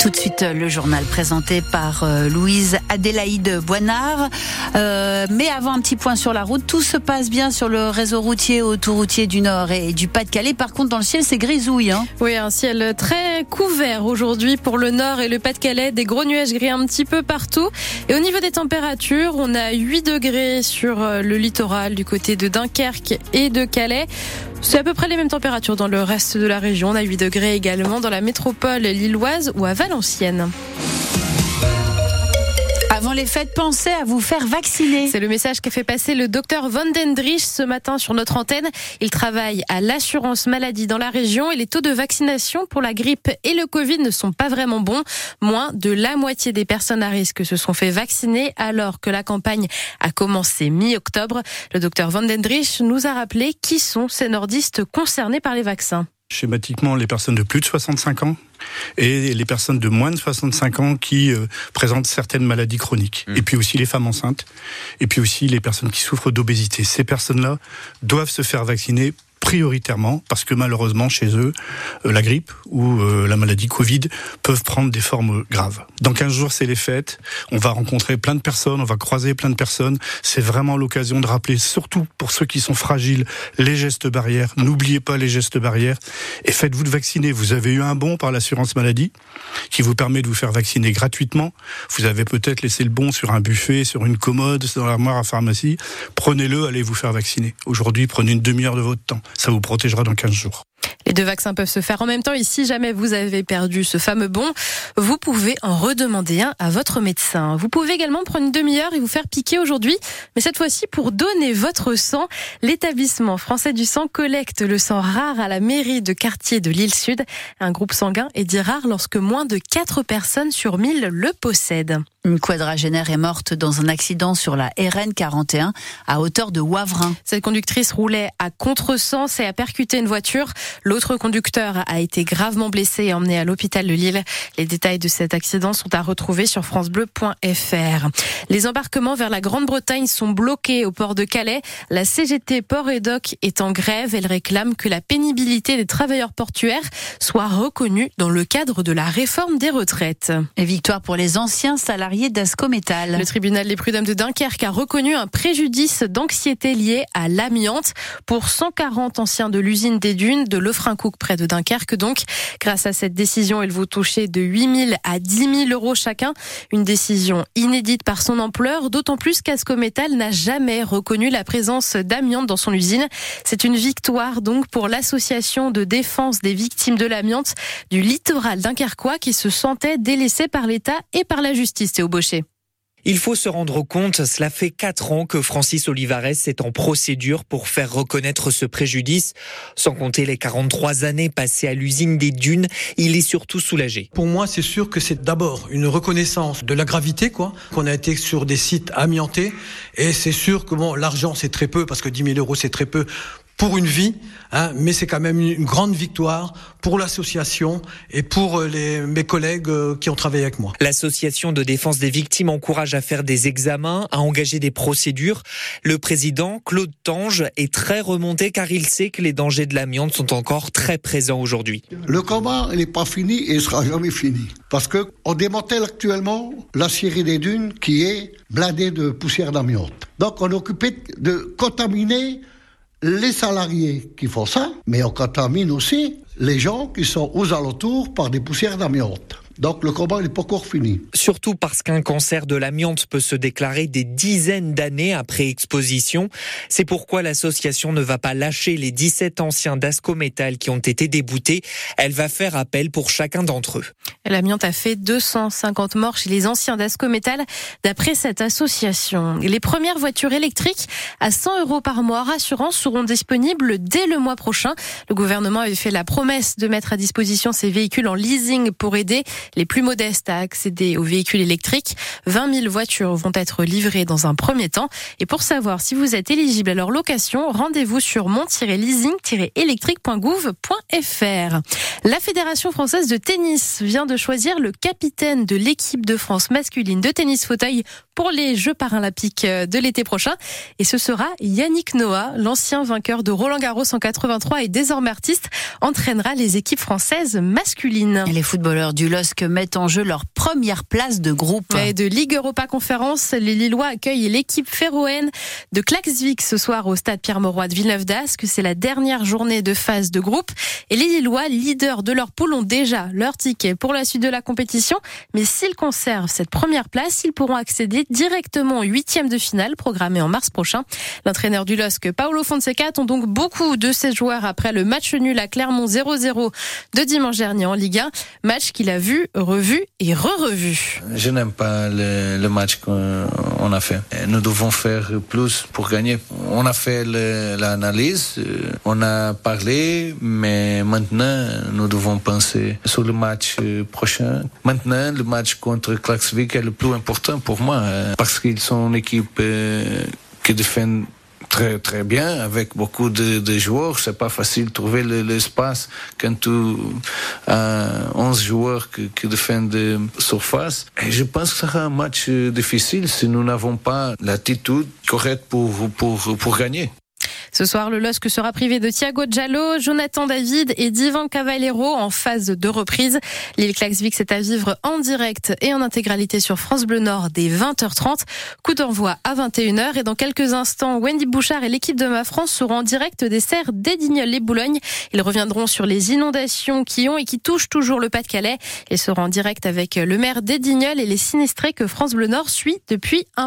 Tout de suite, le journal présenté par euh, Louise Adélaïde Boinard. Euh, mais avant un petit point sur la route, tout se passe bien sur le réseau routier, autoroutier du Nord et du Pas-de-Calais. Par contre, dans le ciel, c'est grisouille. Hein. Oui, un ciel très couvert aujourd'hui pour le Nord et le Pas-de-Calais. Des gros nuages gris un petit peu partout. Et au niveau des températures, on a 8 degrés sur euh, le littoral du côté de Dunkerque et de Calais. C'est à peu près les mêmes températures dans le reste de la région. On a 8 degrés également dans la métropole lilloise ou à Valenciennes. Avant les fêtes, pensez à vous faire vacciner. C'est le message qu'a fait passer le docteur Van Dendrich ce matin sur notre antenne. Il travaille à l'assurance maladie dans la région et les taux de vaccination pour la grippe et le Covid ne sont pas vraiment bons. Moins de la moitié des personnes à risque se sont fait vacciner alors que la campagne a commencé mi-octobre. Le docteur Van Dendrich nous a rappelé qui sont ces nordistes concernés par les vaccins. Schématiquement, les personnes de plus de 65 ans et les personnes de moins de 65 ans qui euh, présentent certaines maladies chroniques. Mmh. Et puis aussi les femmes enceintes. Et puis aussi les personnes qui souffrent d'obésité. Ces personnes-là doivent se faire vacciner prioritairement parce que malheureusement chez eux, euh, la grippe ou euh, la maladie Covid peuvent prendre des formes graves. Dans 15 jours, c'est les fêtes. On va rencontrer plein de personnes, on va croiser plein de personnes. C'est vraiment l'occasion de rappeler, surtout pour ceux qui sont fragiles, les gestes barrières. N'oubliez pas les gestes barrières et faites-vous de vacciner. Vous avez eu un bon par l'assurance maladie qui vous permet de vous faire vacciner gratuitement. Vous avez peut-être laissé le bon sur un buffet, sur une commode, dans l'armoire à pharmacie. Prenez-le, allez vous faire vacciner. Aujourd'hui, prenez une demi-heure de votre temps ça vous protégera dans 15 jours. Les deux vaccins peuvent se faire en même temps et si jamais vous avez perdu ce fameux bon, vous pouvez en redemander un à votre médecin. Vous pouvez également prendre une demi-heure et vous faire piquer aujourd'hui, mais cette fois-ci pour donner votre sang. L'établissement français du sang collecte le sang rare à la mairie de quartier de l'île Sud. Un groupe sanguin est dit rare lorsque moins de 4 personnes sur 1000 le possèdent. Une quadragénaire est morte dans un accident sur la RN 41 à hauteur de Wavrin. Cette conductrice roulait à contresens et a percuté une voiture. L'autre conducteur a été gravement blessé et emmené à l'hôpital de Lille. Les détails de cet accident sont à retrouver sur francebleu.fr. Les embarquements vers la Grande-Bretagne sont bloqués au port de Calais. La CGT Port et Doc est en grève. Elle réclame que la pénibilité des travailleurs portuaires soit reconnue dans le cadre de la réforme des retraites. Et victoire pour les anciens salariés d'Ascométal. Le tribunal des prud'hommes de Dunkerque a reconnu un préjudice d'anxiété lié à l'amiante pour 140 anciens de l'usine des Dunes de Lefranc Cook près de Dunkerque. Donc, grâce à cette décision, il vous toucher de 8 000 à 10 000 euros chacun. Une décision inédite par son ampleur, d'autant plus qu'Ascométal n'a jamais reconnu la présence d'amiante dans son usine. C'est une victoire donc pour l'association de défense des victimes de l'amiante du littoral dunkerquois qui se sentait délaissé par l'État et par la justice, Théo. Il faut se rendre compte, cela fait quatre ans que Francis Olivares est en procédure pour faire reconnaître ce préjudice. Sans compter les 43 années passées à l'usine des dunes, il est surtout soulagé. Pour moi, c'est sûr que c'est d'abord une reconnaissance de la gravité, quoi, qu'on a été sur des sites amiantés. Et c'est sûr que bon, l'argent, c'est très peu, parce que 10 000 euros, c'est très peu pour une vie, hein, mais c'est quand même une grande victoire pour l'association et pour euh, les, mes collègues euh, qui ont travaillé avec moi. L'association de défense des victimes encourage à faire des examens, à engager des procédures. Le président, Claude Tange, est très remonté car il sait que les dangers de l'amiante sont encore très présents aujourd'hui. Le combat n'est pas fini et ne sera jamais fini. Parce que on démantèle actuellement la scierie des dunes qui est blindée de poussière d'amiante. Donc on est occupé de contaminer les salariés qui font ça, mais on contamine aussi les gens qui sont aux alentours par des poussières d'amiante. Donc le combat n'est pas encore fini. Surtout parce qu'un cancer de l'amiante peut se déclarer des dizaines d'années après exposition. C'est pourquoi l'association ne va pas lâcher les 17 anciens d'Ascométal qui ont été déboutés. Elle va faire appel pour chacun d'entre eux. L'amiante a fait 250 morts chez les anciens d'Ascométal, d'après cette association. Les premières voitures électriques à 100 euros par mois rassurance seront disponibles dès le mois prochain. Le gouvernement avait fait la promesse de mettre à disposition ces véhicules en leasing pour aider les plus modestes à accéder aux véhicules électriques. 20 000 voitures vont être livrées dans un premier temps. Et pour savoir si vous êtes éligible à leur location, rendez-vous sur mon-leasing-électrique.gouv.fr. La Fédération française de tennis vient de choisir le capitaine de l'équipe de France masculine de tennis fauteuil pour les Jeux paralympiques de l'été prochain. Et ce sera Yannick Noah, l'ancien vainqueur de Roland Garros en 83 et désormais artiste, entraînera les équipes françaises masculines. les footballeurs du LOSC mettent en jeu leur première place de groupe. Et de Ligue Europa Conférence, les Lillois accueillent l'équipe féroéenne de Klaxvik ce soir au stade Pierre-Mauroy de Villeneuve d'Ascq. C'est la dernière journée de phase de groupe. Et les Lillois, leaders de leur poule, ont déjà leur ticket pour la suite de la compétition. Mais s'ils conservent cette première place, ils pourront accéder directement au huitième de finale programmé en mars prochain. L'entraîneur du LOSC, Paolo Fonseca, attend donc beaucoup de ses joueurs après le match nul à Clermont 0-0 de dimanche dernier en Ligue 1. Match qu'il a vu, revu et re-revu. Je n'aime pas le, le match qu'on a fait. Nous devons faire plus pour gagner. On a fait l'analyse, on a parlé, mais maintenant nous devons penser sur le match prochain. Maintenant, le match contre Klaxvik est le plus important pour moi parce qu'ils sont une équipe qui défend très très bien avec beaucoup de, de joueurs. C'est pas facile de trouver l'espace quand tu as 11 joueurs qui, qui défendent surface. Et je pense que ça sera un match difficile si nous n'avons pas l'attitude correcte pour, pour, pour gagner. Ce soir, le LOSC sera privé de Thiago Giallo, Jonathan David et Divan Cavallero en phase de reprise. L'île Klaxvik, c'est à vivre en direct et en intégralité sur France Bleu Nord dès 20h30. Coup d'envoi à 21h et dans quelques instants, Wendy Bouchard et l'équipe de Ma France seront en direct des serres d'Edignoles et Boulogne. Ils reviendront sur les inondations qui ont et qui touchent toujours le Pas-de-Calais. Ils seront en direct avec le maire d'Edignoles et les sinistrés que France Bleu Nord suit depuis un mois.